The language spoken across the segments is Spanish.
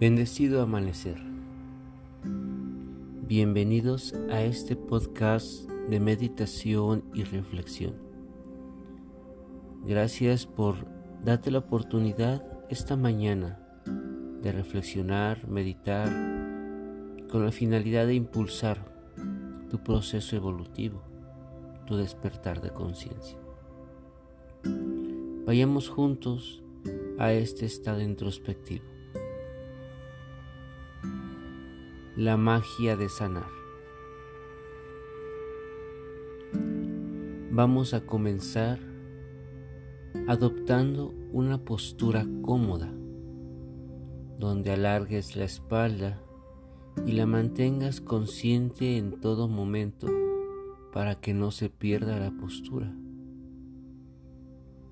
Bendecido amanecer. Bienvenidos a este podcast de meditación y reflexión. Gracias por darte la oportunidad esta mañana de reflexionar, meditar, con la finalidad de impulsar tu proceso evolutivo, tu despertar de conciencia. Vayamos juntos a este estado introspectivo. La magia de sanar. Vamos a comenzar adoptando una postura cómoda, donde alargues la espalda y la mantengas consciente en todo momento para que no se pierda la postura.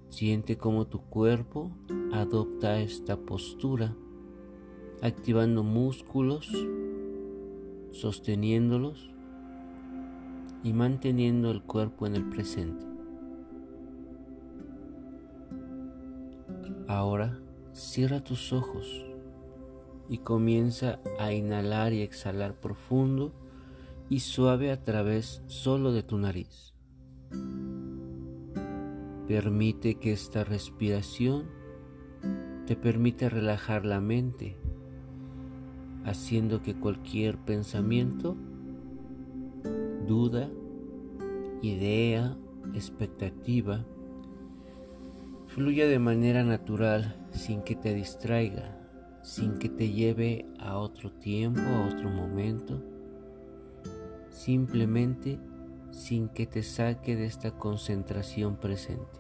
Siente cómo tu cuerpo adopta esta postura, activando músculos sosteniéndolos y manteniendo el cuerpo en el presente. Ahora cierra tus ojos y comienza a inhalar y exhalar profundo y suave a través solo de tu nariz. Permite que esta respiración te permita relajar la mente haciendo que cualquier pensamiento, duda, idea, expectativa, fluya de manera natural sin que te distraiga, sin que te lleve a otro tiempo, a otro momento, simplemente sin que te saque de esta concentración presente.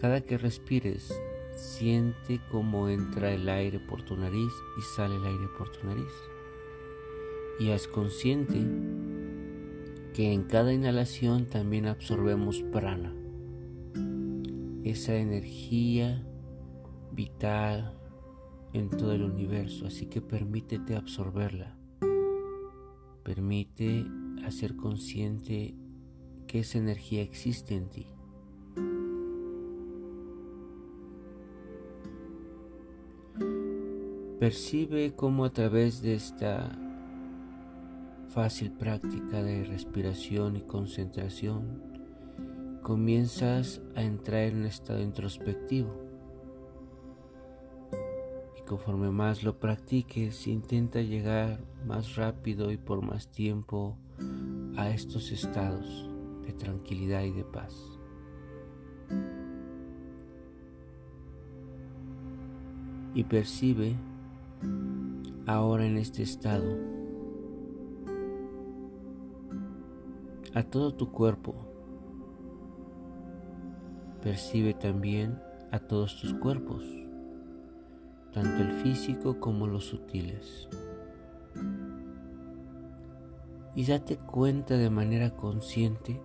Cada que respires, Siente cómo entra el aire por tu nariz y sale el aire por tu nariz. Y haz consciente que en cada inhalación también absorbemos prana, esa energía vital en todo el universo, así que permítete absorberla. Permite hacer consciente que esa energía existe en ti. Percibe cómo a través de esta fácil práctica de respiración y concentración comienzas a entrar en un estado introspectivo. Y conforme más lo practiques, intenta llegar más rápido y por más tiempo a estos estados de tranquilidad y de paz. Y percibe ahora en este estado a todo tu cuerpo. Percibe también a todos tus cuerpos, tanto el físico como los sutiles. Y date cuenta de manera consciente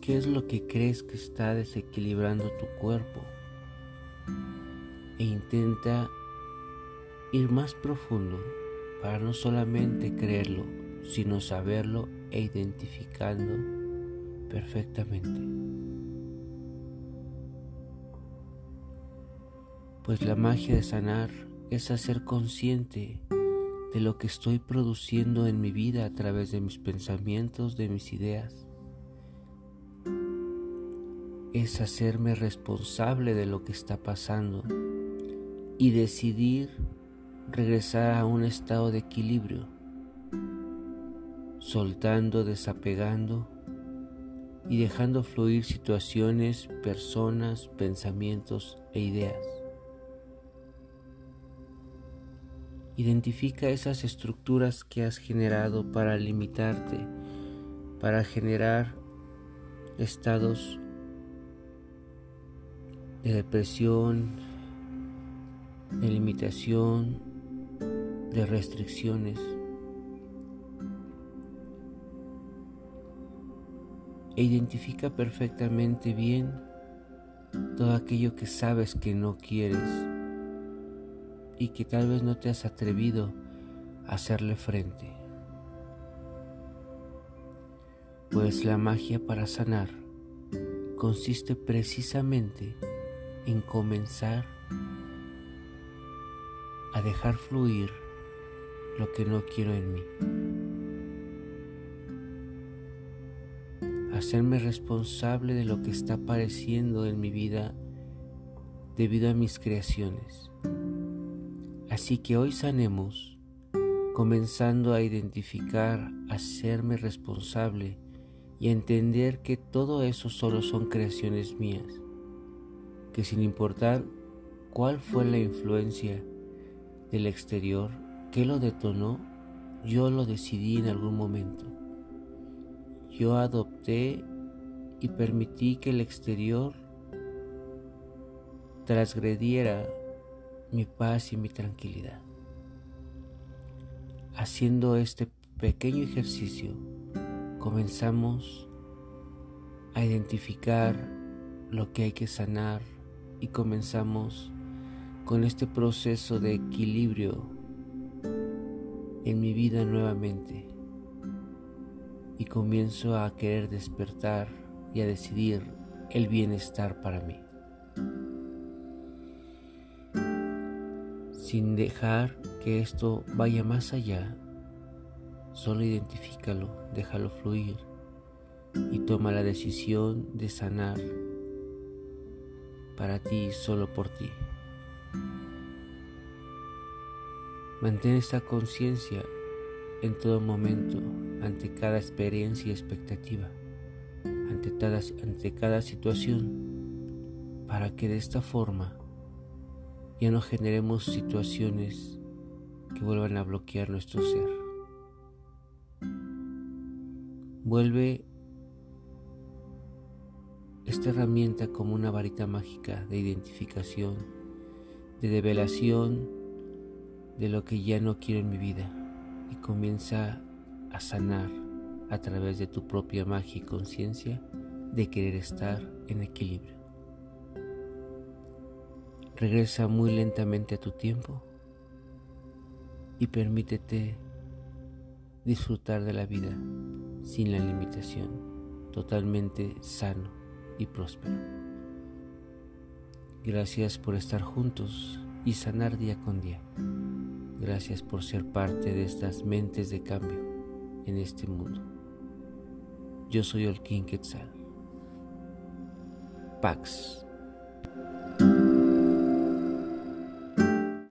qué es lo que crees que está desequilibrando tu cuerpo e intenta ir más profundo para no solamente creerlo, sino saberlo e identificando perfectamente. Pues la magia de sanar es hacer consciente de lo que estoy produciendo en mi vida a través de mis pensamientos, de mis ideas. Es hacerme responsable de lo que está pasando y decidir regresar a un estado de equilibrio, soltando, desapegando y dejando fluir situaciones, personas, pensamientos e ideas. Identifica esas estructuras que has generado para limitarte, para generar estados de depresión, de limitación, de restricciones. E identifica perfectamente bien todo aquello que sabes que no quieres y que tal vez no te has atrevido a hacerle frente. Pues la magia para sanar consiste precisamente en comenzar a dejar fluir lo que no quiero en mí. Hacerme responsable de lo que está apareciendo en mi vida debido a mis creaciones. Así que hoy sanemos comenzando a identificar, a hacerme responsable y a entender que todo eso solo son creaciones mías, que sin importar cuál fue la influencia del exterior que lo detonó, yo lo decidí en algún momento. Yo adopté y permití que el exterior transgrediera mi paz y mi tranquilidad. Haciendo este pequeño ejercicio, comenzamos a identificar lo que hay que sanar y comenzamos con este proceso de equilibrio en mi vida nuevamente y comienzo a querer despertar y a decidir el bienestar para mí. Sin dejar que esto vaya más allá, solo identifícalo, déjalo fluir y toma la decisión de sanar para ti solo por ti. Mantén esta conciencia en todo momento ante cada experiencia y expectativa, ante cada, situación, para que de esta forma ya no generemos situaciones que vuelvan a bloquear nuestro ser. Vuelve esta herramienta como una varita mágica de identificación, de develación, de lo que ya no quiero en mi vida y comienza a sanar a través de tu propia magia y conciencia de querer estar en equilibrio. Regresa muy lentamente a tu tiempo y permítete disfrutar de la vida sin la limitación, totalmente sano y próspero. Gracias por estar juntos y sanar día con día. Gracias por ser parte de estas mentes de cambio en este mundo. Yo soy King Quetzal. Pax.